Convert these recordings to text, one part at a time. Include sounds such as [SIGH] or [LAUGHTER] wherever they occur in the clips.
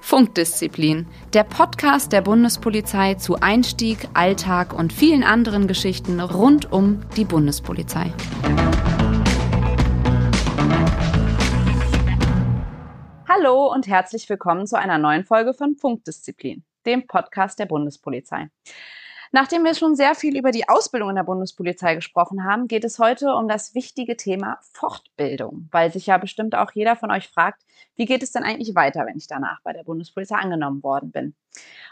Funkdisziplin, der Podcast der Bundespolizei zu Einstieg, Alltag und vielen anderen Geschichten rund um die Bundespolizei. Hallo und herzlich willkommen zu einer neuen Folge von Funkdisziplin, dem Podcast der Bundespolizei. Nachdem wir schon sehr viel über die Ausbildung in der Bundespolizei gesprochen haben, geht es heute um das wichtige Thema Fortbildung, weil sich ja bestimmt auch jeder von euch fragt, wie geht es denn eigentlich weiter, wenn ich danach bei der Bundespolizei angenommen worden bin?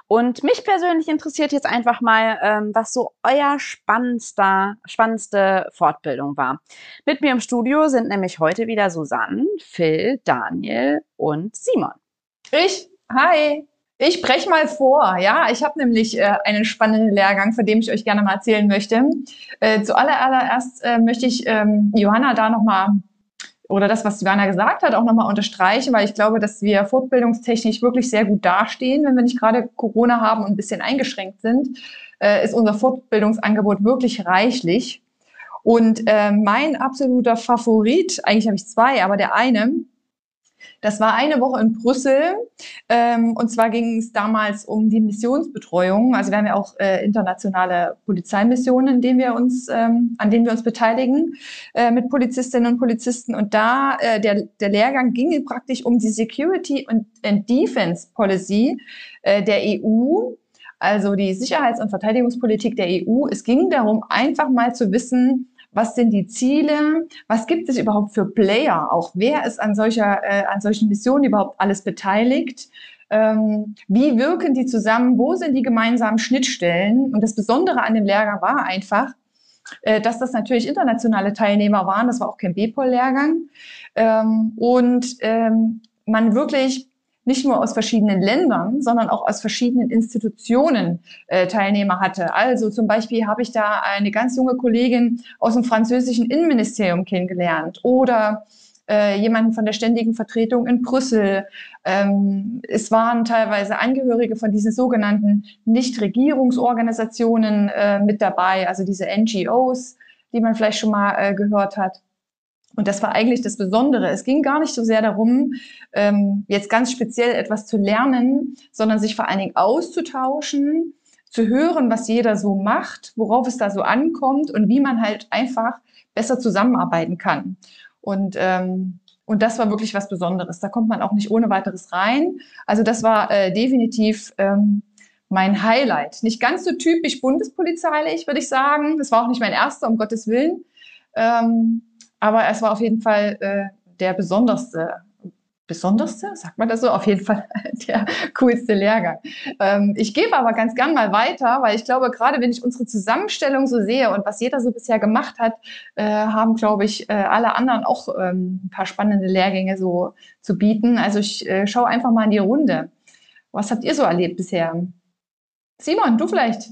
Und mich persönlich interessiert jetzt einfach mal, ähm, was so euer spannendster, spannendste Fortbildung war. Mit mir im Studio sind nämlich heute wieder Susanne, Phil, Daniel und Simon. Ich, hi. Ich breche mal vor, ja. Ich habe nämlich äh, einen spannenden Lehrgang, von dem ich euch gerne mal erzählen möchte. Äh, zuallererst äh, möchte ich ähm, Johanna da nochmal oder das, was Johanna gesagt hat, auch nochmal unterstreichen, weil ich glaube, dass wir fortbildungstechnisch wirklich sehr gut dastehen, wenn wir nicht gerade Corona haben und ein bisschen eingeschränkt sind, äh, ist unser Fortbildungsangebot wirklich reichlich. Und äh, mein absoluter Favorit, eigentlich habe ich zwei, aber der eine, das war eine Woche in Brüssel. Ähm, und zwar ging es damals um die Missionsbetreuung. Also wir haben ja auch äh, internationale Polizeimissionen, in denen wir uns, ähm, an denen wir uns beteiligen äh, mit Polizistinnen und Polizisten. Und da äh, der, der Lehrgang ging praktisch um die Security und, and Defense Policy äh, der EU also die Sicherheits- und Verteidigungspolitik der EU. Es ging darum, einfach mal zu wissen, was sind die Ziele? Was gibt es überhaupt für Player? Auch wer ist an solcher, äh, an solchen Missionen überhaupt alles beteiligt? Ähm, wie wirken die zusammen? Wo sind die gemeinsamen Schnittstellen? Und das Besondere an dem Lehrgang war einfach, äh, dass das natürlich internationale Teilnehmer waren. Das war auch kein BPOL-Lehrgang. Ähm, und ähm, man wirklich nicht nur aus verschiedenen Ländern, sondern auch aus verschiedenen Institutionen äh, Teilnehmer hatte. Also zum Beispiel habe ich da eine ganz junge Kollegin aus dem französischen Innenministerium kennengelernt oder äh, jemanden von der ständigen Vertretung in Brüssel. Ähm, es waren teilweise Angehörige von diesen sogenannten Nichtregierungsorganisationen äh, mit dabei, also diese NGOs, die man vielleicht schon mal äh, gehört hat. Und das war eigentlich das Besondere. Es ging gar nicht so sehr darum, ähm, jetzt ganz speziell etwas zu lernen, sondern sich vor allen Dingen auszutauschen, zu hören, was jeder so macht, worauf es da so ankommt und wie man halt einfach besser zusammenarbeiten kann. Und, ähm, und das war wirklich was Besonderes. Da kommt man auch nicht ohne weiteres rein. Also das war äh, definitiv ähm, mein Highlight. Nicht ganz so typisch bundespolizeilich, würde ich sagen. Das war auch nicht mein erster, um Gottes Willen. Ähm, aber es war auf jeden Fall äh, der besonderste, besonderste, sagt man das so, auf jeden Fall [LAUGHS] der coolste Lehrgang. Ähm, ich gebe aber ganz gern mal weiter, weil ich glaube, gerade wenn ich unsere Zusammenstellung so sehe und was jeder so bisher gemacht hat, äh, haben, glaube ich, äh, alle anderen auch ähm, ein paar spannende Lehrgänge so zu bieten. Also ich äh, schaue einfach mal in die Runde. Was habt ihr so erlebt bisher? Simon, du vielleicht?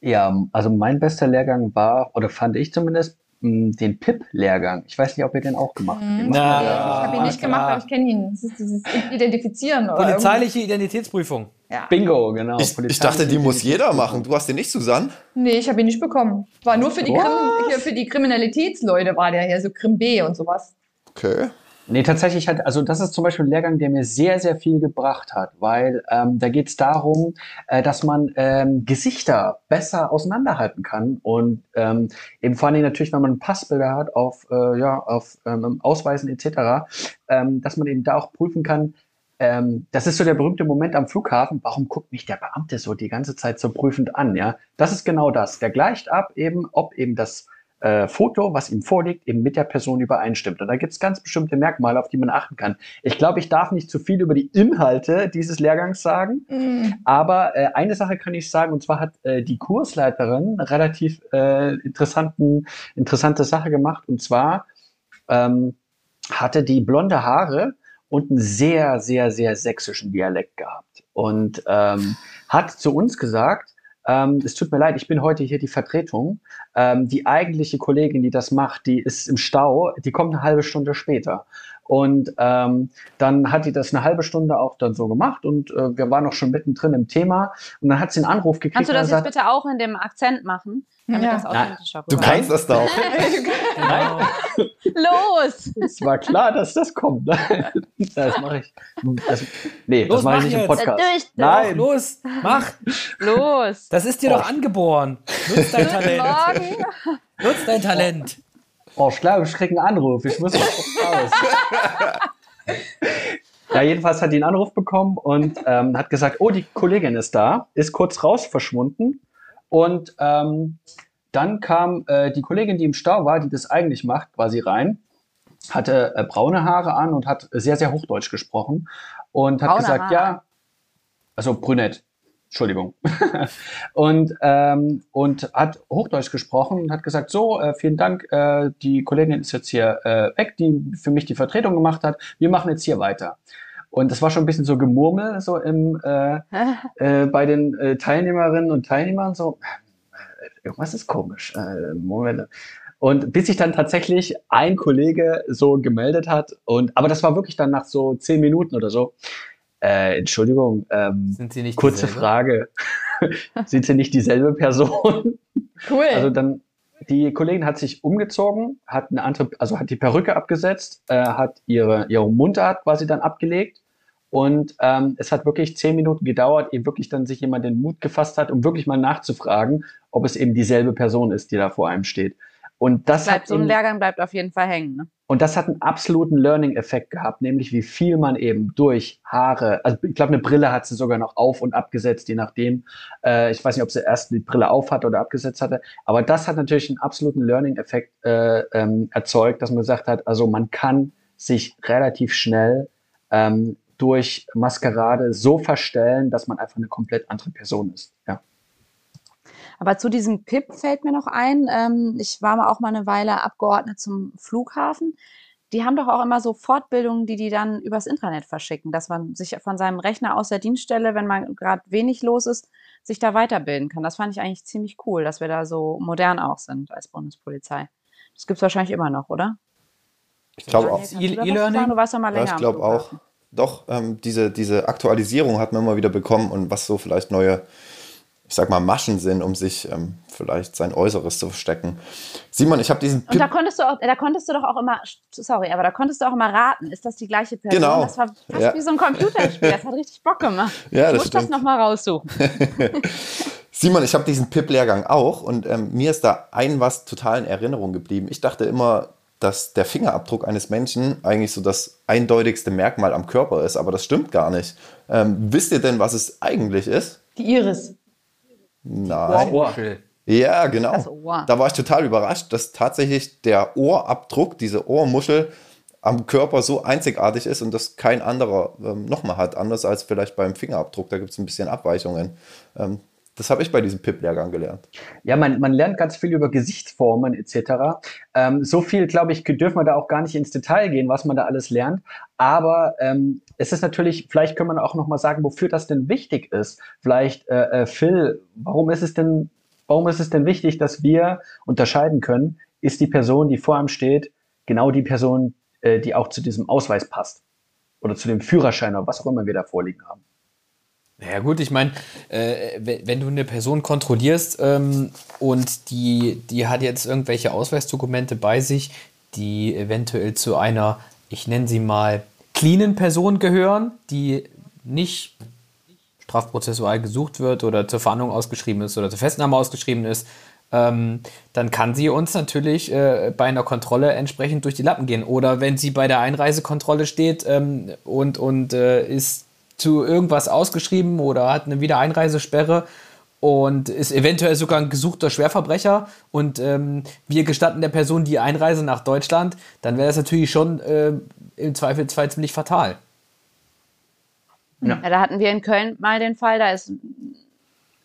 Ja, also mein bester Lehrgang war, oder fand ich zumindest, den PIP-Lehrgang. Ich weiß nicht, ob ihr den auch gemacht habt. Mhm. Na, ich habe ihn nicht gemacht, aber ich kenne ihn. Das ist dieses Identifizieren. Polizeiliche Identitätsprüfung. Ja. Bingo, genau. Ich, ich dachte, die muss jeder machen. Du hast den nicht, Susanne? Nee, ich habe ihn nicht bekommen. War nur für die, Krim, für die Kriminalitätsleute war der hier, so Krim B und sowas. Okay. Nee, tatsächlich hat, also das ist zum Beispiel ein Lehrgang, der mir sehr, sehr viel gebracht hat, weil ähm, da geht es darum, äh, dass man ähm, Gesichter besser auseinanderhalten kann und ähm, eben vor allem natürlich, wenn man Passbilder hat auf, äh, ja, auf ähm, Ausweisen etc., ähm, dass man eben da auch prüfen kann, ähm, das ist so der berühmte Moment am Flughafen. Warum guckt mich der Beamte so die ganze Zeit so prüfend an? Ja, das ist genau das. Der gleicht ab eben, ob eben das äh, Foto, was ihm vorliegt, eben mit der Person übereinstimmt. Und da gibt es ganz bestimmte Merkmale, auf die man achten kann. Ich glaube, ich darf nicht zu viel über die Inhalte dieses Lehrgangs sagen, mhm. aber äh, eine Sache kann ich sagen, und zwar hat äh, die Kursleiterin relativ äh, interessanten, interessante Sache gemacht, und zwar ähm, hatte die blonde Haare und einen sehr, sehr, sehr sächsischen Dialekt gehabt und ähm, hat zu uns gesagt, ähm, es tut mir leid, ich bin heute hier die Vertretung. Ähm, die eigentliche Kollegin, die das macht, die ist im Stau, die kommt eine halbe Stunde später. Und ähm, dann hat die das eine halbe Stunde auch dann so gemacht und äh, wir waren auch schon mittendrin im Thema. Und dann hat sie einen Anruf gekriegt. Kannst du das jetzt bitte auch in dem Akzent machen? Damit Ja. das authentischer Du kannst das da auch. [LAUGHS] Genau. Los! Es war klar, dass das kommt. [LAUGHS] das mache ich. Das, nee, Los, das mache ich nicht im jetzt. Podcast. Durch, Nein. Los, mach. Los! Das ist dir doch angeboren. Nutz dein Talent. Morgen! Nutz dein Talent. Oh, ich glaube, ich kriege einen Anruf. Ich muss raus. ja, jedenfalls hat die einen Anruf bekommen und ähm, hat gesagt, oh, die Kollegin ist da, ist kurz raus verschwunden. Und ähm, dann kam äh, die Kollegin, die im Stau war, die das eigentlich macht, quasi rein, hatte äh, braune Haare an und hat sehr, sehr Hochdeutsch gesprochen und hat Braune gesagt, Haare. ja, also brünett, Entschuldigung. [LAUGHS] und, ähm, und hat Hochdeutsch gesprochen und hat gesagt, so, äh, vielen Dank, äh, die Kollegin ist jetzt hier äh, weg, die für mich die Vertretung gemacht hat. Wir machen jetzt hier weiter. Und das war schon ein bisschen so Gemurmel so im, äh, äh, bei den äh, Teilnehmerinnen und Teilnehmern so, äh, irgendwas ist komisch. Äh, Moment. Und bis sich dann tatsächlich ein Kollege so gemeldet hat und, aber das war wirklich dann nach so zehn Minuten oder so. Äh, Entschuldigung, ähm, Sind sie nicht kurze dieselbe? Frage. [LAUGHS] Sind Sie nicht dieselbe Person? Cool. Also dann, die Kollegin hat sich umgezogen, hat eine andere, also hat die Perücke abgesetzt, äh, hat ihre, ihre Mundart quasi dann abgelegt. Und ähm, es hat wirklich zehn Minuten gedauert, ehe wirklich dann sich jemand den Mut gefasst hat, um wirklich mal nachzufragen, ob es eben dieselbe Person ist, die da vor einem steht. Und das, Bleibt, hat so ein Lehrgang bleibt auf jeden Fall hängen. Ne? und das hat einen absoluten Learning-Effekt gehabt, nämlich wie viel man eben durch Haare, also ich glaube, eine Brille hat sie sogar noch auf und abgesetzt, je nachdem. Äh, ich weiß nicht, ob sie erst die Brille auf hatte oder abgesetzt hatte, aber das hat natürlich einen absoluten Learning-Effekt äh, ähm, erzeugt, dass man gesagt hat, also man kann sich relativ schnell ähm, durch Maskerade so verstellen, dass man einfach eine komplett andere Person ist. Ja. Aber zu diesem PIP fällt mir noch ein, ähm, ich war mal auch mal eine Weile Abgeordnet zum Flughafen. Die haben doch auch immer so Fortbildungen, die die dann übers Intranet verschicken, dass man sich von seinem Rechner aus der Dienststelle, wenn man gerade wenig los ist, sich da weiterbilden kann. Das fand ich eigentlich ziemlich cool, dass wir da so modern auch sind als Bundespolizei. Das gibt's wahrscheinlich immer noch, oder? Ich glaube auch. E-Learning? Du warst doch mal Ja, länger ich glaube auch. Doch, ähm, diese, diese Aktualisierung hat man immer wieder bekommen und was so vielleicht neue, ich sag mal, Maschen sind, um sich ähm, vielleicht sein Äußeres zu verstecken. Simon, ich habe diesen Und da Pip konntest du auch, da konntest du doch auch immer, sorry, aber da konntest du auch immer raten, ist das die gleiche Person? Genau. Das war fast Ja. wie so ein Computerspiel. Das hat richtig Bock gemacht. [LAUGHS] Ja, ich das muss das nochmal raussuchen. [LAUGHS] Simon, ich habe diesen PIP-Lehrgang auch und ähm, mir ist da ein was total in Erinnerung geblieben. Ich dachte immer, dass der Fingerabdruck eines Menschen eigentlich so das eindeutigste Merkmal am Körper ist, aber das stimmt gar nicht. Ähm, wisst ihr denn, was es eigentlich ist? Die Iris. Nein. Ohr. Schön. Ja, genau. Das Ohr. Da war ich total überrascht, dass tatsächlich der Ohrabdruck, diese Ohrmuschel am Körper so einzigartig ist und das kein anderer ähm, nochmal hat, anders als vielleicht beim Fingerabdruck. Da gibt es ein bisschen Abweichungen. Ähm, das habe ich bei diesem PIP-Lehrgang gelernt. Ja, man, man lernt ganz viel über Gesichtsformen etc. Ähm, so viel, glaube ich, dürfen wir da auch gar nicht ins Detail gehen, was man da alles lernt. Aber ähm, es ist natürlich, vielleicht können wir auch noch mal sagen, wofür das denn wichtig ist. Vielleicht, äh, äh, Phil, warum ist es denn, warum ist es denn wichtig, dass wir unterscheiden können, ist die Person, die vor einem steht, genau die Person, äh, die auch zu diesem Ausweis passt oder zu dem Führerschein oder was auch immer wir da vorliegen haben. Naja gut, ich meine, äh, wenn, du eine Person kontrollierst ähm, und die, die hat jetzt irgendwelche Ausweisdokumente bei sich, die eventuell zu einer, ich nenne sie mal, cleanen Person gehören, die nicht strafprozessual gesucht wird oder zur Fahndung ausgeschrieben ist oder zur Festnahme ausgeschrieben ist, ähm, dann kann sie uns natürlich äh, bei einer Kontrolle entsprechend durch die Lappen gehen. Oder wenn sie bei der Einreisekontrolle steht ähm, und, und äh, ist zu irgendwas ausgeschrieben oder hat eine Wiedereinreisesperre und ist eventuell sogar ein gesuchter Schwerverbrecher und ähm, wir gestatten der Person die Einreise nach Deutschland, dann wäre das natürlich schon äh, im Zweifelsfall ziemlich fatal. Ja, da hatten wir in Köln mal den Fall, da ist,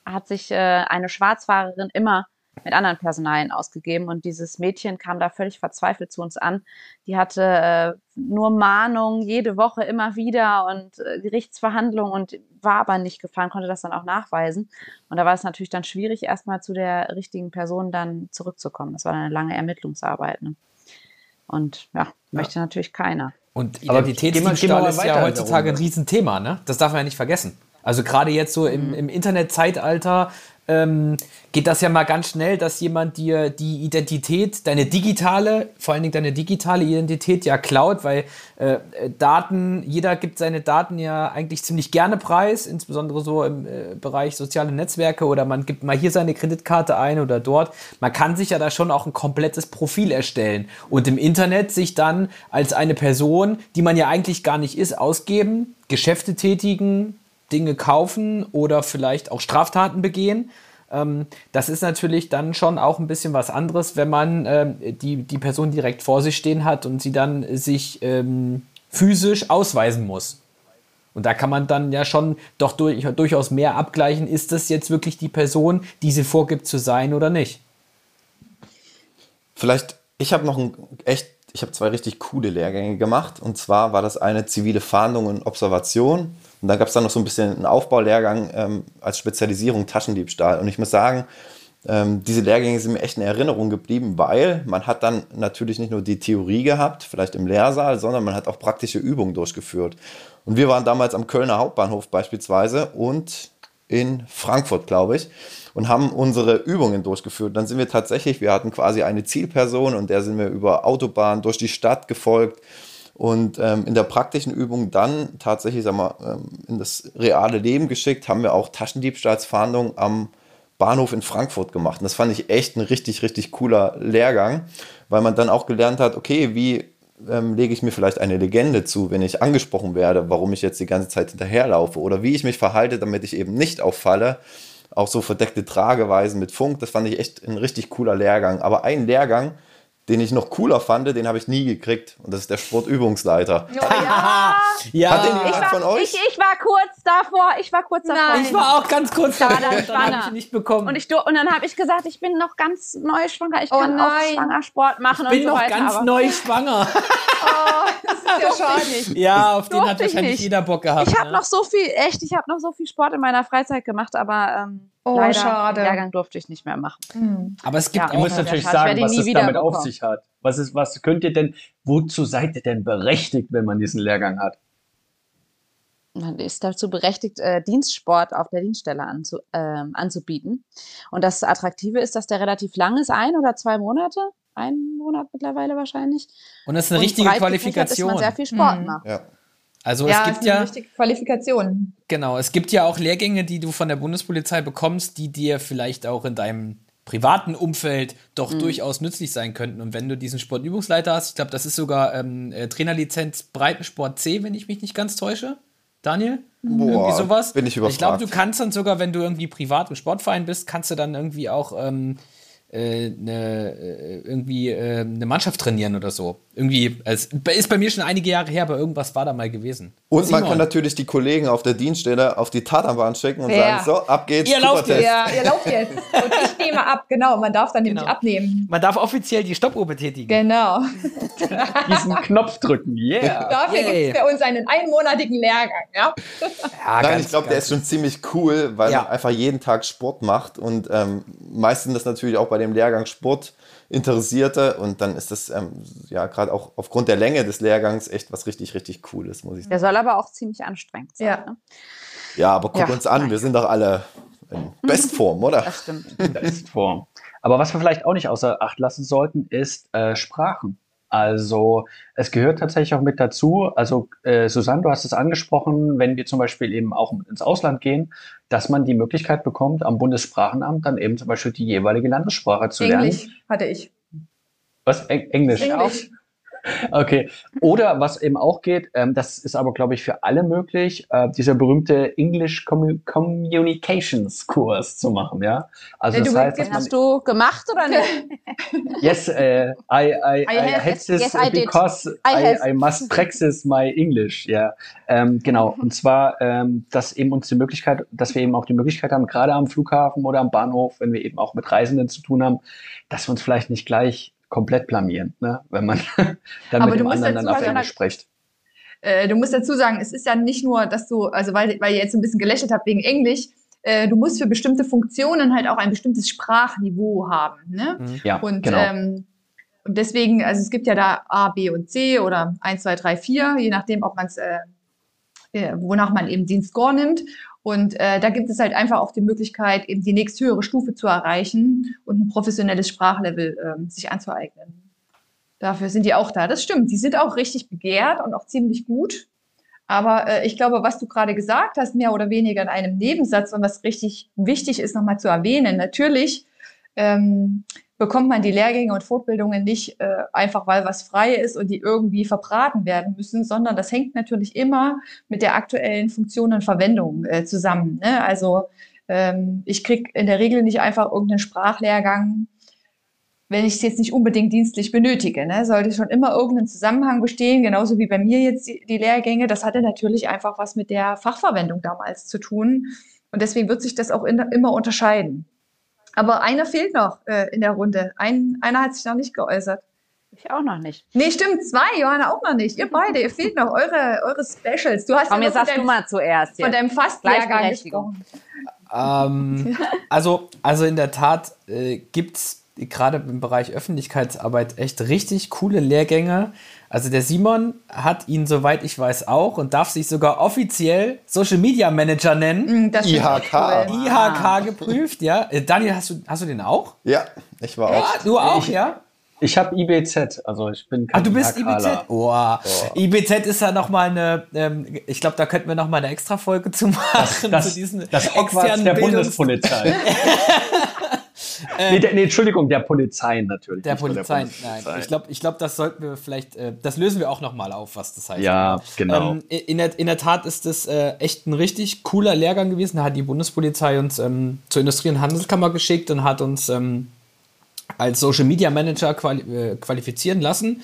hat sich äh, eine Schwarzfahrerin immer mit anderen Personalien ausgegeben und dieses Mädchen kam da völlig verzweifelt zu uns an. Die hatte äh, nur Mahnungen jede Woche immer wieder und äh, Gerichtsverhandlungen und war aber nicht gefahren, konnte das dann auch nachweisen. Und da war es natürlich dann schwierig, erstmal zu der richtigen Person dann zurückzukommen. Das war dann eine lange Ermittlungsarbeit. Ne? Und ja, möchte natürlich keiner. Und Identitätsdiebstahl ist ja heutzutage ein Runde. Riesenthema, ne? Das darf man ja nicht vergessen. Also gerade jetzt so im, im Internetzeitalter ähm, geht das ja mal ganz schnell, dass jemand dir die Identität, deine digitale, vor allen Dingen deine digitale Identität ja klaut, weil äh, Daten, jeder gibt seine Daten ja eigentlich ziemlich gerne preis, insbesondere so im äh, Bereich soziale Netzwerke oder man gibt mal hier seine Kreditkarte ein oder dort. Man kann sich ja da schon auch ein komplettes Profil erstellen und im Internet sich dann als eine Person, die man ja eigentlich gar nicht ist, ausgeben, Geschäfte tätigen, Dinge kaufen oder vielleicht auch Straftaten begehen. Ähm, das ist natürlich dann schon auch ein bisschen was anderes, wenn man ähm, die, die Person direkt vor sich stehen hat und sie dann sich ähm, physisch ausweisen muss. Und da kann man dann ja schon doch durch, durchaus mehr abgleichen, ist das jetzt wirklich die Person, die sie vorgibt zu sein oder nicht. Vielleicht, ich habe noch ein echt, ich habe zwei richtig coole Lehrgänge gemacht. Und zwar war das eine zivile Fahndung und Observation. Und dann gab es dann noch so ein bisschen einen Aufbaulehrgang ähm, als Spezialisierung Taschendiebstahl. Und ich muss sagen, ähm, diese Lehrgänge sind mir echt in Erinnerung geblieben, weil man hat dann natürlich nicht nur die Theorie gehabt, vielleicht im Lehrsaal, sondern man hat auch praktische Übungen durchgeführt. Und wir waren damals am Kölner Hauptbahnhof beispielsweise und in Frankfurt, glaube ich, und haben unsere Übungen durchgeführt. Dann sind wir tatsächlich, wir hatten quasi eine Zielperson und der sind wir über Autobahn durch die Stadt gefolgt. Und ähm, in der praktischen Übung dann tatsächlich sag mal, ähm, in das reale Leben geschickt, haben wir auch Taschendiebstahlsfahndung am Bahnhof in Frankfurt gemacht. Und das fand ich echt ein richtig, richtig cooler Lehrgang, weil man dann auch gelernt hat, okay, wie ähm, lege ich mir vielleicht eine Legende zu, wenn ich angesprochen werde, warum ich jetzt die ganze Zeit hinterherlaufe oder wie ich mich verhalte, damit ich eben nicht auffalle. Auch so verdeckte Trageweisen mit Funk, das fand ich echt ein richtig cooler Lehrgang. Aber ein Lehrgang, den ich noch cooler fand, den habe ich nie gekriegt. Und das ist der Sportübungsleiter. Oh, ja. [LAUGHS] Ja, Hat den Ich jemand von war, euch? ich, ich war kurz davor, ich war kurz davor. Nein. ich war auch ganz kurz davor und dann habe schwanger. ich ihn nicht bekommen. Und, ich, und dann habe ich gesagt, ich bin noch ganz neu schwanger, ich Oh kann auch nein. Schwangersport machen ich bin und so noch weiter. ganz aber neu schwanger. [LAUGHS] Oh, das ist ja schade. Ja, auf den hat wahrscheinlich nicht. jeder Bock gehabt. Ich habe ne? noch so viel, echt, ich habe noch so viel Sport in meiner Freizeit gemacht, aber ähm, Oh, leider schade. den Lehrgang durfte ich nicht mehr machen. Hm. Aber es gibt Ja, Ihr auch müsst Ja, natürlich sagen, was es damit auf sich hat. Was, ist, was könnt ihr denn, wozu seid ihr denn berechtigt, wenn man diesen Lehrgang hat? Man ist dazu berechtigt, äh, Dienstsport auf der Dienststelle anzu, ähm, anzubieten. Und das Attraktive ist, dass der relativ lang ist, ein oder zwei Monate. Ein Monat mittlerweile wahrscheinlich. Und das ist eine Und richtige gefächert Ist Qualifikation. man sehr viel Sport Mhm. macht. Ja. Also Ja, es gibt ja, richtige Qualifikation. genau, es gibt ja auch Lehrgänge, die du von der Bundespolizei bekommst, die dir vielleicht auch in deinem privaten Umfeld doch durchaus nützlich sein könnten. Und wenn du diesen Sportübungsleiter hast, ich glaube, das ist sogar ähm, äh, Trainerlizenz Breitensport C, wenn ich mich nicht ganz täusche. Daniel? irgendwie Boah, sowas? bin ich Ich glaube, überfragt. du kannst dann sogar, wenn du irgendwie privat im Sportverein bist, kannst du dann irgendwie auch ähm, äh, ne, äh, irgendwie äh, eine Mannschaft trainieren oder so. Irgendwie, es ist bei mir schon einige Jahre her, aber irgendwas war da mal gewesen. Und man Simon. kann natürlich die Kollegen auf der Dienststelle auf die Tatanbahn schicken und Ja. sagen, so, ab geht's, Ihr lauft Cooper-Test. Ja, ihr lauft jetzt. [LAUGHS] Und ich nehme ab, genau. Man darf dann nämlich Genau. abnehmen. Man darf offiziell die Stoppuhr betätigen. Genau. Diesen Knopf drücken, yeah. Dafür Yay. gibt es bei uns einen einmonatigen Lehrgang. Ja? Ja, Nein, ich glaube, der ist schon ziemlich cool, weil Ja. man einfach jeden Tag Sport macht und ähm, meistens das natürlich auch bei dem Lehrgang Sport Interessierte und dann ist das ähm, ja gerade auch aufgrund der Länge des Lehrgangs echt was richtig, richtig Cooles, muss ich sagen. Der soll aber auch ziemlich anstrengend sein. Ja. Ne? Ja, aber guck Ja, uns an, nein. wir sind doch alle in [LAUGHS] Bestform, oder? Das stimmt. Bestform. Aber was wir vielleicht auch nicht außer Acht lassen sollten, ist äh, Sprachen. Also es gehört tatsächlich auch mit dazu. Also äh, Susanne, du hast es angesprochen, wenn wir zum Beispiel eben auch ins Ausland gehen, dass man die Möglichkeit bekommt, am Bundessprachenamt dann eben zum Beispiel die jeweilige Landessprache zu lernen. Englisch hatte ich. Was? Eng Englisch? Englisch. Okay. Oder was eben auch geht, ähm, das ist aber, glaube ich, für alle möglich, äh, dieser berühmte English Commu Communications Kurs zu machen, ja. Also Ja, das du heißt, Den hast du gemacht oder nicht? [LAUGHS] yes, äh, I, I, I, I had this yes, I did. because I I. I must [LAUGHS] practice my English, ja. Ähm, genau. Und zwar, ähm, dass eben uns die Möglichkeit, dass wir eben auch die Möglichkeit haben, gerade am Flughafen oder am Bahnhof, wenn wir eben auch mit Reisenden zu tun haben, dass wir uns vielleicht nicht gleich komplett blamieren, ne? wenn man [LAUGHS] dann Aber mit du dem musst anderen dazu dann auf sagen, Englisch spricht. Äh, du musst dazu sagen, es ist ja nicht nur, dass du, also weil, weil ihr jetzt ein bisschen gelächelt habt wegen Englisch, äh, du musst für bestimmte Funktionen halt auch ein bestimmtes Sprachniveau haben. Ne? Ja, Und genau. ähm, und deswegen, also es gibt ja da A, B und C oder 1, 2, 3, 4, je nachdem, ob man es, äh, äh, wonach man eben Dienstscore nimmt. Und äh, da gibt es halt einfach auch die Möglichkeit, eben die nächsthöhere Stufe zu erreichen und ein professionelles Sprachlevel äh, sich anzueignen. Dafür sind die auch da. Das stimmt. Die sind auch richtig begehrt und auch ziemlich gut. Aber äh, ich glaube, was du gerade gesagt hast, mehr oder weniger in einem Nebensatz und was richtig wichtig ist, nochmal zu erwähnen, natürlich ähm, bekommt man die Lehrgänge und Fortbildungen nicht äh, einfach, weil was frei ist und die irgendwie verbraten werden müssen, sondern das hängt natürlich immer mit der aktuellen Funktion und Verwendung äh, zusammen. Ne? Also ähm, ich krieg in der Regel nicht einfach irgendeinen Sprachlehrgang wenn ich es jetzt nicht unbedingt dienstlich benötige. Ne? Sollte schon immer irgendein Zusammenhang bestehen, genauso wie bei mir jetzt die, die, Lehrgänge. Das hatte natürlich einfach was mit der Fachverwendung damals zu tun. Und deswegen wird sich das auch in, immer unterscheiden. Aber einer fehlt noch äh, in der Runde. Ein, einer hat sich noch nicht geäußert. Ich auch noch nicht. Nee, stimmt, zwei, Johanna auch noch nicht. Ihr beide, ihr fehlt noch eure, eure Specials. Du hast Komm, ja jetzt sagst du mal zuerst. Von deinem Fastlehrgang gesprochen. Ähm, also, also in der Tat äh, gibt es gerade im Bereich Öffentlichkeitsarbeit echt richtig coole Lehrgänge. Also der Simon hat ihn, soweit ich weiß, auch und darf sich sogar offiziell Social Media Manager nennen. Mm, das IHK. Cool. IHK geprüft, ja. Äh, Daniel, hast du, hast du den auch? Ja, ich war auch. du auch, ich, ja? Ich habe IBZ, also ich bin kein Ah, du bist IBZ? Oh. oh. IBZ ist ja nochmal eine, ähm, ich glaube, da könnten wir nochmal eine extra Folge zu machen. Das, das, zu diesen das externen der Bundespolizei. [LAUGHS] [LAUGHS] nee, der, nee, Entschuldigung, der Polizei natürlich. Der Polizei, nein. Ich glaube, ich glaub, das sollten wir vielleicht, äh, das lösen wir auch nochmal auf, was das heißt. Ja, genau. Ähm, in, der, in der Tat ist das äh, echt ein richtig cooler Lehrgang gewesen. Da hat die Bundespolizei uns ähm, zur Industrie- und Handelskammer geschickt und hat uns ähm, als Social Media Manager quali äh, qualifizieren lassen.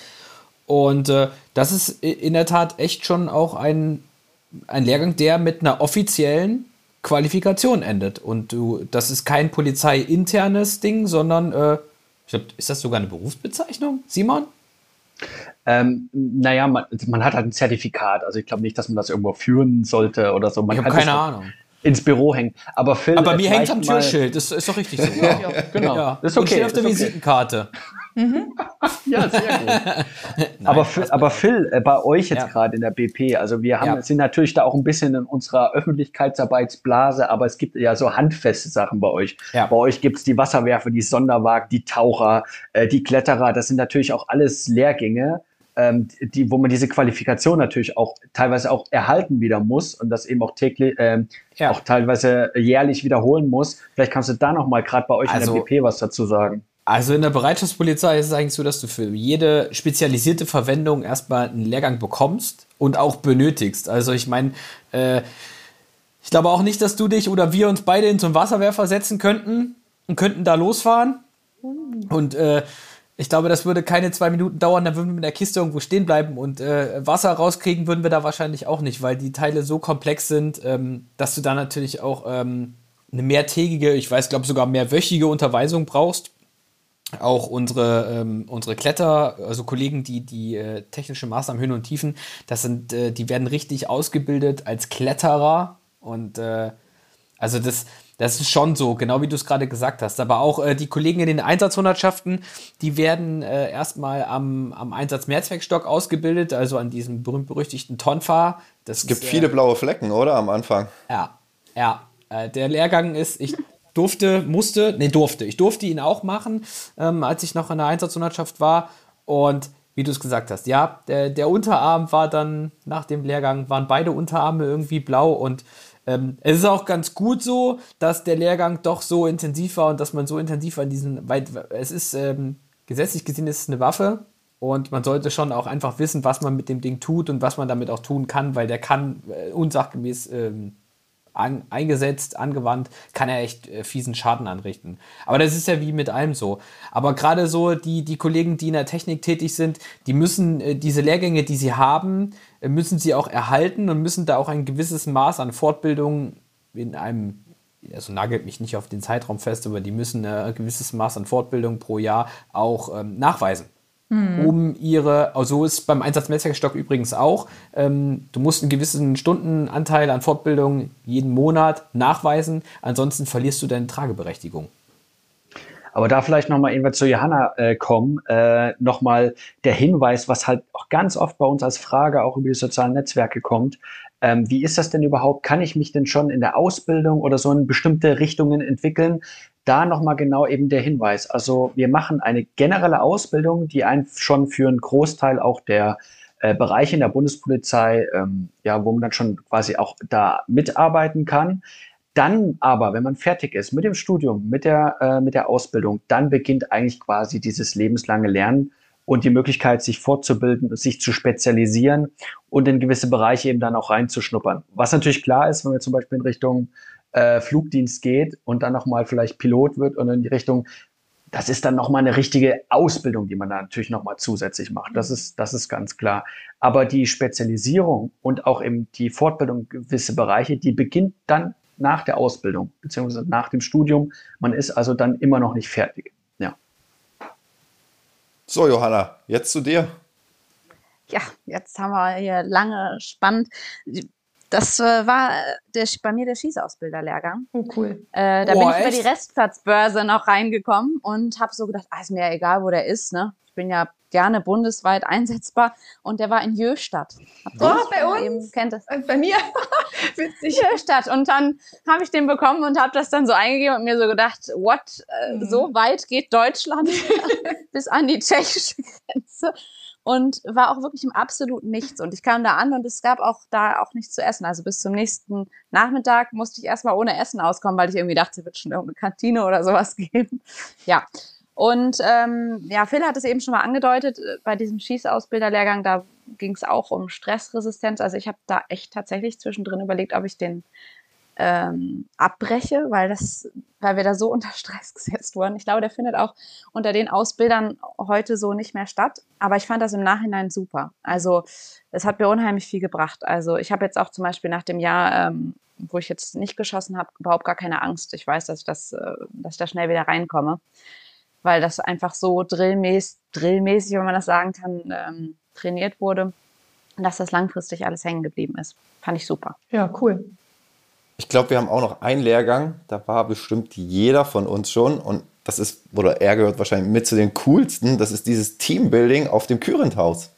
Und äh, das ist in der Tat echt schon auch ein, ein Lehrgang, der mit einer offiziellen Qualifikation endet. Und du, das ist kein polizeiinternes Ding, sondern äh, ich glaub, ist das sogar eine Berufsbezeichnung, Simon? Ähm, naja, man, man hat halt ein Zertifikat. Also ich glaube nicht, dass man das irgendwo führen sollte oder so. Man ich habe keine Ahnung. Ins Büro hängen. Aber Phil, Aber mir hängt am Türschild. Das ist doch richtig so. ja, genau. Ja. Das ist okay. Und steht auf der Visitenkarte. Mhm. [LAUGHS] ja, sehr gut. [LAUGHS] Nein, aber, Phil, aber Phil, äh, bei euch jetzt ja. gerade in der BP, also wir haben, ja. sind natürlich da auch ein bisschen in unserer Öffentlichkeitsarbeitsblase, aber es gibt ja so handfeste Sachen bei euch. Ja. Bei euch gibt es die Wasserwerfer, die Sonderwagen, die Taucher, äh, die Kletterer, das sind natürlich auch alles Lehrgänge. Ähm, die, wo man diese Qualifikation natürlich auch teilweise auch erhalten wieder muss und das eben auch täglich, ähm, ja. auch teilweise jährlich wiederholen muss. Vielleicht kannst du da noch mal gerade bei euch also, in der BP was dazu sagen. Also in der Bereitschaftspolizei ist es eigentlich so, dass du für jede spezialisierte Verwendung erstmal einen Lehrgang bekommst und auch benötigst. Also ich meine, äh, ich glaube auch nicht, dass du dich oder wir uns beide in so einen Wasserwerfer setzen könnten und könnten da losfahren. Und äh, ich glaube, das würde keine zwei Minuten dauern, dann würden wir mit der Kiste irgendwo stehen bleiben und äh, Wasser rauskriegen würden wir da wahrscheinlich auch nicht, weil die Teile so komplex sind, ähm, dass du da natürlich auch ähm, eine mehrtägige, ich weiß, glaube sogar mehrwöchige Unterweisung brauchst auch unsere, ähm, unsere Kletter, also Kollegen, die die äh, technische Maßnahmen Höhen und Tiefen, das sind, äh, die werden richtig ausgebildet als Kletterer und äh, also das, das ist schon so, genau wie du es gerade gesagt hast. Aber auch äh, die Kollegen in den Einsatzhundertschaften, die werden äh, erstmal am, am Einsatz Mehrzweckstock ausgebildet, also an diesem berühmt-berüchtigten Tonfahr. Das es gibt ist, viele äh, blaue Flecken, oder? Am Anfang. Ja, ja. der Lehrgang ist, ich durfte, musste, nee, durfte. Ich durfte ihn auch machen, ähm, als ich noch in der Einsatzhundertschaft war. Und wie du es gesagt hast, ja, der, der Unterarm war dann nach dem Lehrgang, waren beide Unterarme irgendwie blau und ähm, es ist auch ganz gut so, dass der Lehrgang doch so intensiv war und dass man so intensiv an diesen, weil es ist ähm, gesetzlich gesehen ist es eine Waffe und man sollte schon auch einfach wissen, was man mit dem Ding tut und was man damit auch tun kann, weil der kann äh, unsachgemäß ähm, an, eingesetzt, angewandt, kann er echt äh, fiesen Schaden anrichten. Aber das ist ja wie mit allem so. Aber gerade so die, die Kollegen, die in der Technik tätig sind, die müssen äh, diese Lehrgänge, die sie haben, äh, müssen sie auch erhalten und müssen da auch ein gewisses Maß an Fortbildung in einem also nagelt mich nicht auf den Zeitraum fest, aber die müssen äh, ein gewisses Maß an Fortbildung pro Jahr auch ähm, nachweisen mhm. um ihre, also ist beim Einsatz Netzwerkstock übrigens auch, ähm, du musst einen gewissen Stundenanteil an Fortbildung jeden Monat nachweisen, ansonsten verlierst du deine Trageberechtigung. Aber da vielleicht nochmal eben zu Johanna äh, kommen, äh, nochmal der Hinweis, was halt auch ganz oft bei uns als Frage auch über die sozialen Netzwerke kommt. Ähm, wie ist das denn überhaupt? Kann ich mich denn schon in der Ausbildung oder so in bestimmte Richtungen entwickeln? Da nochmal genau eben der Hinweis. Also wir machen eine generelle Ausbildung, die einen schon für einen Großteil auch der äh, Bereiche in der Bundespolizei, ähm, ja, wo man dann schon quasi auch da mitarbeiten kann. Dann aber, wenn man fertig ist mit dem Studium, mit der, äh, mit der Ausbildung, dann beginnt eigentlich quasi dieses lebenslange Lernen und die Möglichkeit, sich fortzubilden, sich zu spezialisieren und in gewisse Bereiche eben dann auch reinzuschnuppern. Was natürlich klar ist, wenn man zum Beispiel in Richtung äh, Flugdienst geht und dann nochmal vielleicht Pilot wird und in die Richtung, das ist dann nochmal eine richtige Ausbildung, die man da natürlich nochmal zusätzlich macht. Das ist, das ist ganz klar. Aber die Spezialisierung und auch eben die Fortbildung gewisse Bereiche, die beginnt dann nach der Ausbildung beziehungsweise nach dem Studium. Man ist also dann immer noch nicht fertig. Ja. So, Johanna, jetzt zu dir. Ja, jetzt haben wir hier lange spannend. Das äh, war der, bei mir der Schießausbilderlehrgang. Oh, cool. Äh, da oh, bin ich echt? über die Restplatzbörse noch reingekommen und habe so gedacht, ah, ist mir ja egal, wo der ist. Ne? Ich bin ja gerne bundesweit einsetzbar. Und der war in Jöstadt. Oh, bei uns? Eben, kennt das? Bei mir? [LAUGHS] Witzig. Jöstadt. Und dann habe ich den bekommen und habe das dann so eingegeben und mir so gedacht, what, äh, mhm. so weit geht Deutschland [LAUGHS] [LAUGHS] bis an die tschechische Grenze. Und war auch wirklich im absoluten Nichts. Und ich kam da an und es gab auch da auch nichts zu essen. Also bis zum nächsten Nachmittag musste ich erstmal ohne Essen auskommen, weil ich irgendwie dachte, es wird schon irgendeine Kantine oder sowas [LAUGHS] geben. Ja, und ähm, ja, Phil hat es eben schon mal angedeutet, äh, bei diesem Schießausbilderlehrgang, da ging es auch um Stressresistenz. Also ich habe da echt tatsächlich zwischendrin überlegt, ob ich den ähm, abbreche, weil das, weil wir da so [LAUGHS] unter Stress gesetzt wurden. Ich glaube, der findet auch unter den Ausbildern heute so nicht mehr statt. Aber ich fand das im Nachhinein super. Also es hat mir unheimlich viel gebracht. Also ich habe jetzt auch zum Beispiel nach dem Jahr, ähm, wo ich jetzt nicht geschossen habe, überhaupt gar keine Angst. Ich weiß, dass ich das, äh, dass ich da schnell wieder reinkomme weil das einfach so drillmäßig, drillmäßig wenn man das sagen kann, ähm, trainiert wurde, dass das langfristig alles hängen geblieben ist. Fand ich super. Ja, cool. Ich glaube, wir haben auch noch einen Lehrgang, da war bestimmt jeder von uns schon und das ist, oder er gehört wahrscheinlich mit zu den coolsten, das ist dieses Teambuilding auf dem Kürenthaus.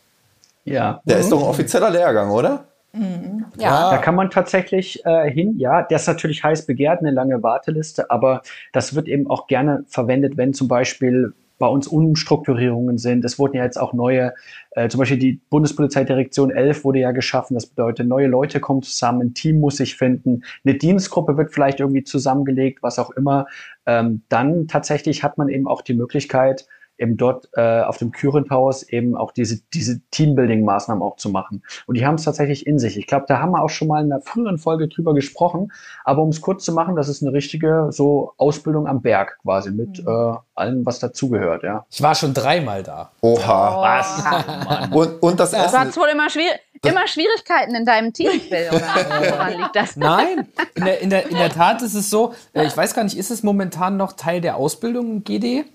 Ja. Der mhm. ist doch ein offizieller Lehrgang, oder? Mhm. Ja. Da kann man tatsächlich äh, hin. Ja, der ist natürlich heiß begehrt, eine lange Warteliste, aber das wird eben auch gerne verwendet, wenn zum Beispiel bei uns Umstrukturierungen sind. Es wurden ja jetzt auch neue, äh, zum Beispiel die Bundespolizeidirektion 11 wurde ja geschaffen. Das bedeutet, neue Leute kommen zusammen, ein Team muss sich finden, eine Dienstgruppe wird vielleicht irgendwie zusammengelegt, was auch immer. Ähm, dann tatsächlich hat man eben auch die Möglichkeit, eben dort äh, auf dem Current eben auch diese, diese Teambuilding-Maßnahmen auch zu machen. Und die haben es tatsächlich in sich. Ich glaube, da haben wir auch schon mal in einer früheren Folge drüber gesprochen. Aber um es kurz zu machen, das ist eine richtige so Ausbildung am Berg quasi mit mhm. äh, allem, was dazugehört. Ja. Ich war schon dreimal da. Oha. Oh. Was? [LAUGHS] und, und das Essen. Du hast wohl immer, schwierig, immer Schwierigkeiten in deinem Team, [LAUGHS] Woran liegt das? Nein, in der, in, der, in der Tat ist es so, äh, ich weiß gar nicht, ist es momentan noch Teil der Ausbildung GD?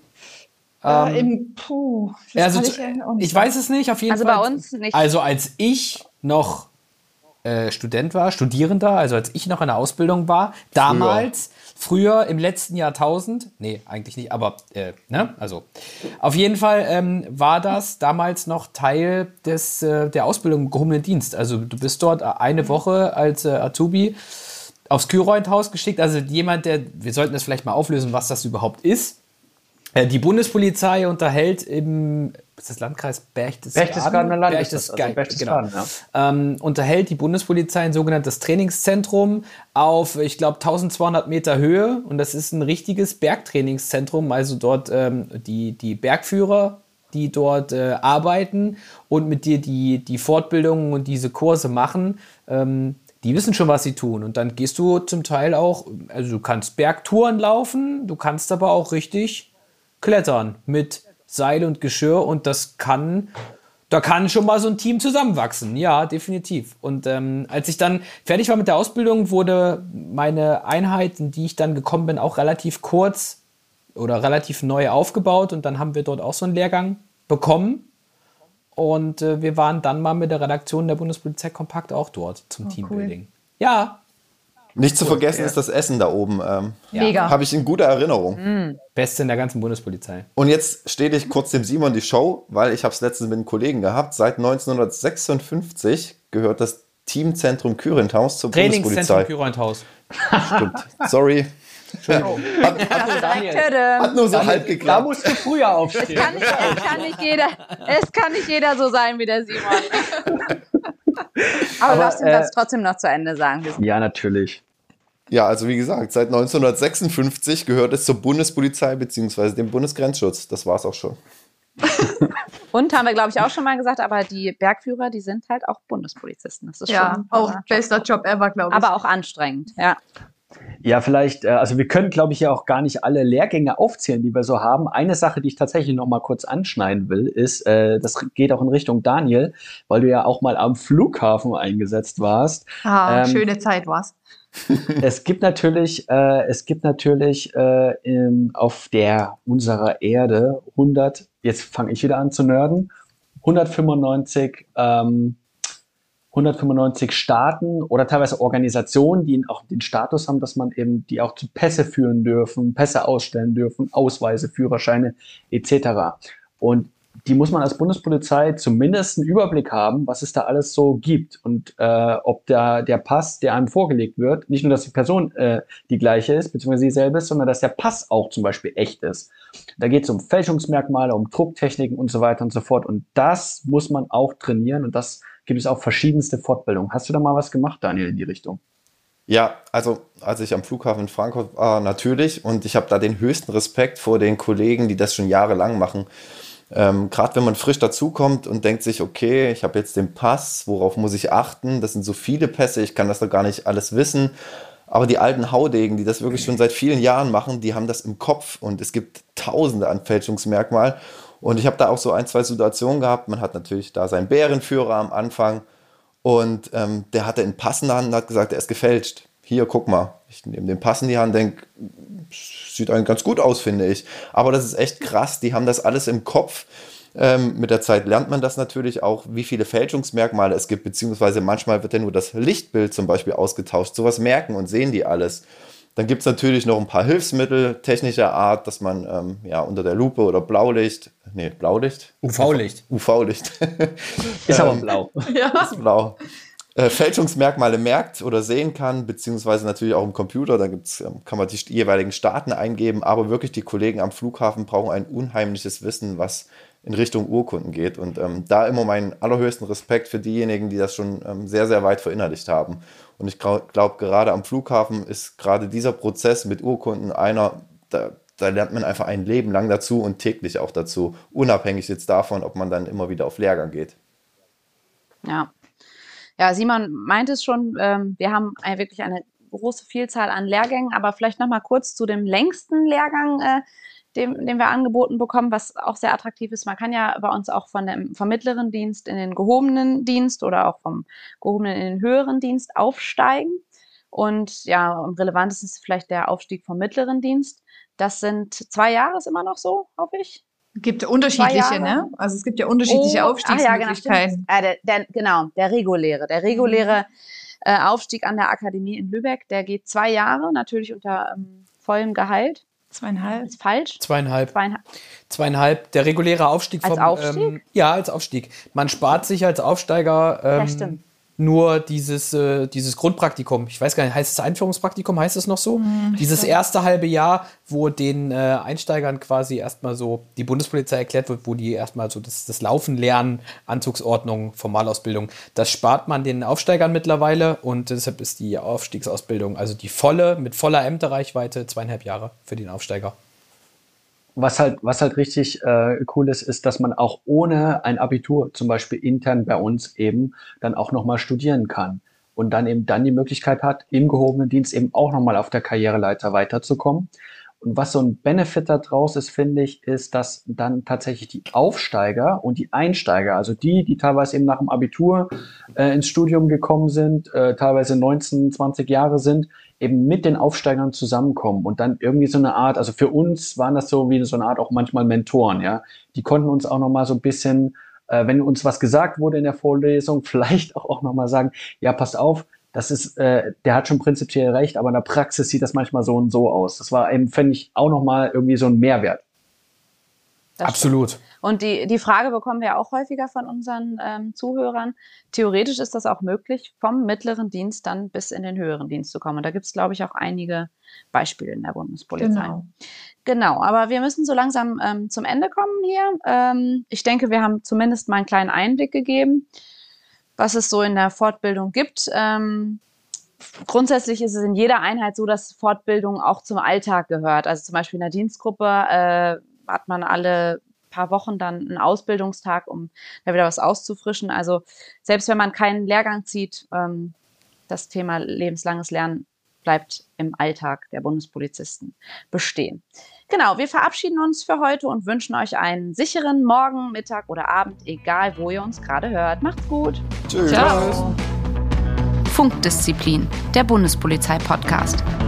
Ähm, äh, im, puh, also, ich, ich weiß es nicht, auf jeden also Fall. Also bei uns nicht. Also als ich noch äh, Student war, Studierender, also als ich noch in der Ausbildung war, damals, früher, früher im letzten Jahrtausend, nee, eigentlich nicht, aber, äh, ne, also, auf jeden Fall ähm, war das damals noch Teil des, äh, der Ausbildung im gehobenen Dienst. Also du bist dort eine Woche als äh, Azubi aufs Kühlreuthaus geschickt. Also jemand, der, wir sollten das vielleicht mal auflösen, was das überhaupt ist. Äh, die Bundespolizei unterhält im ist das Landkreis Berchtesgaden? Berchtesgadener Land Berchtesgaden, also Berchtesgaden genau. ja. ähm, unterhält die Bundespolizei ein sogenanntes Trainingszentrum auf, ich glaube, 1200 Meter Höhe. Und das ist ein richtiges Bergtrainingszentrum. Also dort ähm, die, die Bergführer, die dort äh, arbeiten und mit dir die, die Fortbildungen und diese Kurse machen, ähm, die wissen schon, was sie tun. Und dann gehst du zum Teil auch, also du kannst Bergtouren laufen, du kannst aber auch richtig Klettern mit Seil und Geschirr und das kann, da kann schon mal so ein Team zusammenwachsen. Ja, definitiv. Und ähm, als ich dann fertig war mit der Ausbildung, wurde meine Einheit, in die ich dann gekommen bin, auch relativ kurz oder relativ neu aufgebaut und dann haben wir dort auch so einen Lehrgang bekommen. Und äh, wir waren dann mal mit der Redaktion der Bundespolizei Kompakt auch dort zum oh, Teambuilding. Cool. Ja, Nicht zu vergessen ist das Essen da oben. Ähm, Mega. Habe ich in guter Erinnerung. Mhm. Beste in der ganzen Bundespolizei. Und jetzt stehe ich kurz dem Simon die Show, weil ich habe es letztens mit einem Kollegen gehabt. Seit 1956 gehört das Teamzentrum Kührenthaus zur Trainingszentrum Bundespolizei. Kührenthaus. Stimmt. Sorry. Hat, hat, Daniel. hat nur so halb Da geklappt. musst du früher aufstehen. Kann nicht, es, kann nicht jeder, es kann nicht jeder so sein wie der Simon. [LAUGHS] Aber, Aber, lass den äh, Satz trotzdem noch zu Ende sagen. Ja, natürlich. Ja, also wie gesagt, seit 1956 gehört es zur Bundespolizei bzw. dem Bundesgrenzschutz. Das war es auch schon. [LAUGHS] Und haben wir, glaube ich, auch schon mal gesagt, aber die Bergführer, die sind halt auch Bundespolizisten. Das ist Ja, schon ein auch toller Job. bester Job ever, glaube ich. aber auch anstrengend. Ja. Ja, vielleicht, äh, also wir können, glaube ich, ja auch gar nicht alle Lehrgänge aufzählen, die wir so haben. Eine Sache, die ich tatsächlich noch mal kurz anschneiden will, ist, äh, das geht auch in Richtung Daniel, weil du ja auch mal am Flughafen eingesetzt warst. ah, ähm, schöne Zeit war's. Es gibt natürlich, äh, es gibt natürlich äh, im, auf der unserer Erde 100, jetzt fange ich wieder an zu nerden, 195, ähm, 195 Staaten oder teilweise Organisationen, die auch den Status haben, dass man eben die auch zu Pässe führen dürfen, Pässe ausstellen dürfen, Ausweise, Führerscheine etc. Und die muss man als Bundespolizei zumindest einen Überblick haben, was es da alles so gibt und äh, ob da der Pass, der einem vorgelegt wird, nicht nur, dass die Person äh, die gleiche ist, beziehungsweise dieselbe ist, sondern dass der Pass auch zum Beispiel echt ist. Da geht es um Fälschungsmerkmale, um Drucktechniken und so weiter und so fort. Und das muss man auch trainieren und das gibt es auch verschiedenste Fortbildungen. Hast du da mal was gemacht, Daniel, in die Richtung? Ja, also als ich am Flughafen in Frankfurt war, natürlich. Und ich habe da den höchsten Respekt vor den Kollegen, die das schon jahrelang machen. Ähm, Gerade wenn man frisch dazukommt und denkt sich, okay, ich habe jetzt den Pass, worauf muss ich achten? Das sind so viele Pässe, ich kann das doch gar nicht alles wissen. Aber die alten Haudegen, die das wirklich schon seit vielen Jahren machen, die haben das im Kopf und es gibt tausende an Fälschungsmerkmalen. Und ich habe da auch so ein, zwei Situationen gehabt. Man hat natürlich da seinen Bärenführer am Anfang und ähm, der hatte einen Pass in der Hand und hat gesagt, er ist gefälscht. Hier, guck mal. Ich nehme den Pass in die Hand, denke, sieht eigentlich ganz gut aus, finde ich. Aber das ist echt krass. Die haben das alles im Kopf. Ähm, mit der Zeit lernt man das natürlich auch, wie viele Fälschungsmerkmale es gibt, beziehungsweise manchmal wird ja nur das Lichtbild zum Beispiel ausgetauscht. Sowas merken und sehen die alles. Dann gibt es natürlich noch ein paar Hilfsmittel technischer Art, dass man ähm, ja, unter der Lupe oder Blaulicht, nee, Blaulicht? UV-Licht. UV-Licht. Ist aber [LAUGHS] Ähm, blau. [LAUGHS] Ja. blau. Äh, Fälschungsmerkmale merkt oder sehen kann, beziehungsweise natürlich auch im Computer, da gibt's, ähm, kann man die jeweiligen Staaten eingeben, aber wirklich die Kollegen am Flughafen brauchen ein unheimliches Wissen, was in Richtung Urkunden geht. Und ähm, da immer meinen allerhöchsten Respekt für diejenigen, die das schon ähm, sehr, sehr weit verinnerlicht haben. Und ich glaube, gerade am Flughafen ist gerade dieser Prozess mit Urkunden einer, da, da lernt man einfach ein Leben lang dazu und täglich auch dazu, unabhängig jetzt davon, ob man dann immer wieder auf Lehrgang geht. Ja. Ja, Simon meint es schon, ähm, wir haben ein, wirklich eine große Vielzahl an Lehrgängen, aber vielleicht noch mal kurz zu dem längsten Lehrgang, äh, dem, den wir angeboten bekommen, was auch sehr attraktiv ist. Man kann ja bei uns auch von dem, vom mittleren Dienst in den gehobenen Dienst oder auch vom gehobenen in den höheren Dienst aufsteigen. Und ja, am relevantesten ist vielleicht der Aufstieg vom mittleren Dienst. Das sind zwei Jahre, ist immer noch so, hoffe ich. Gibt unterschiedliche, ne? Also es gibt ja unterschiedliche Oh, Aufstiegsmöglichkeiten. Ah, ja, genau, äh, der, der, genau, der reguläre. Der reguläre äh, Aufstieg an der Akademie in Lübeck, der geht zwei Jahre, natürlich unter ähm, vollem Gehalt. Zweieinhalb. Ist falsch. Zweieinhalb. Zweieinhalb. Zweieinhalb. Der reguläre Aufstieg Als vom. Aufstieg? Ähm, ja, als Aufstieg. Man spart sich als Aufsteiger Ja, ähm, stimmt. Nur dieses, äh, dieses Grundpraktikum. Ich weiß gar nicht, heißt es Einführungspraktikum? Heißt es noch so? Hm, dieses erste halbe Jahr, wo den äh, Einsteigern quasi erstmal so die Bundespolizei erklärt wird, wo die erstmal so das, das Laufen lernen, Anzugsordnung, Formalausbildung. Das spart man den Aufsteigern mittlerweile und deshalb ist die Aufstiegsausbildung, also die volle, mit voller Ämterreichweite, zweieinhalb Jahre für den Aufsteiger. Was halt, was halt richtig äh, cool ist, ist, dass man auch ohne ein Abitur, zum Beispiel intern bei uns eben, dann auch nochmal studieren kann. Und dann eben dann die Möglichkeit hat, im gehobenen Dienst eben auch nochmal auf der Karriereleiter weiterzukommen. Und was so ein Benefit daraus ist, finde ich, ist, dass dann tatsächlich die Aufsteiger und die Einsteiger, also die, die teilweise eben nach dem Abitur äh, ins Studium gekommen sind, äh, teilweise 19, 20 Jahre sind, eben mit den Aufsteigern zusammenkommen und dann irgendwie so eine Art, also für uns waren das so wie so eine Art auch manchmal Mentoren, ja. Die konnten uns auch nochmal so ein bisschen, äh, wenn uns was gesagt wurde in der Vorlesung, [LAUGHS] vielleicht auch, auch nochmal sagen, ja, passt auf, das ist, äh, der hat schon prinzipiell recht, aber in der Praxis sieht das manchmal so und so aus. Das war eben, finde ich, auch nochmal irgendwie so ein Mehrwert. Das Absolut. Stimmt. Und die, die Frage bekommen wir auch häufiger von unseren ähm, Zuhörern. Theoretisch ist das auch möglich, vom mittleren Dienst dann bis in den höheren Dienst zu kommen. Und da gibt es, glaube ich, auch einige Beispiele in der Bundespolizei. Genau. Genau, aber wir müssen so langsam ähm, zum Ende kommen hier. Ähm, ich denke, wir haben zumindest mal einen kleinen Einblick gegeben, was es so in der Fortbildung gibt. Ähm, grundsätzlich ist es in jeder Einheit so, dass Fortbildung auch zum Alltag gehört. Also zum Beispiel in der Dienstgruppe äh, hat man alle paar Wochen dann einen Ausbildungstag, um da wieder was auszufrischen. Also selbst wenn man keinen Lehrgang zieht, ähm, das Thema lebenslanges Lernen bleibt im Alltag der Bundespolizisten bestehen. Genau, wir verabschieden uns für heute und wünschen euch einen sicheren Morgen, Mittag oder Abend, egal wo ihr uns gerade hört. Macht's gut. Tschüss. Ciao. Funkdisziplin, der Bundespolizei-Podcast.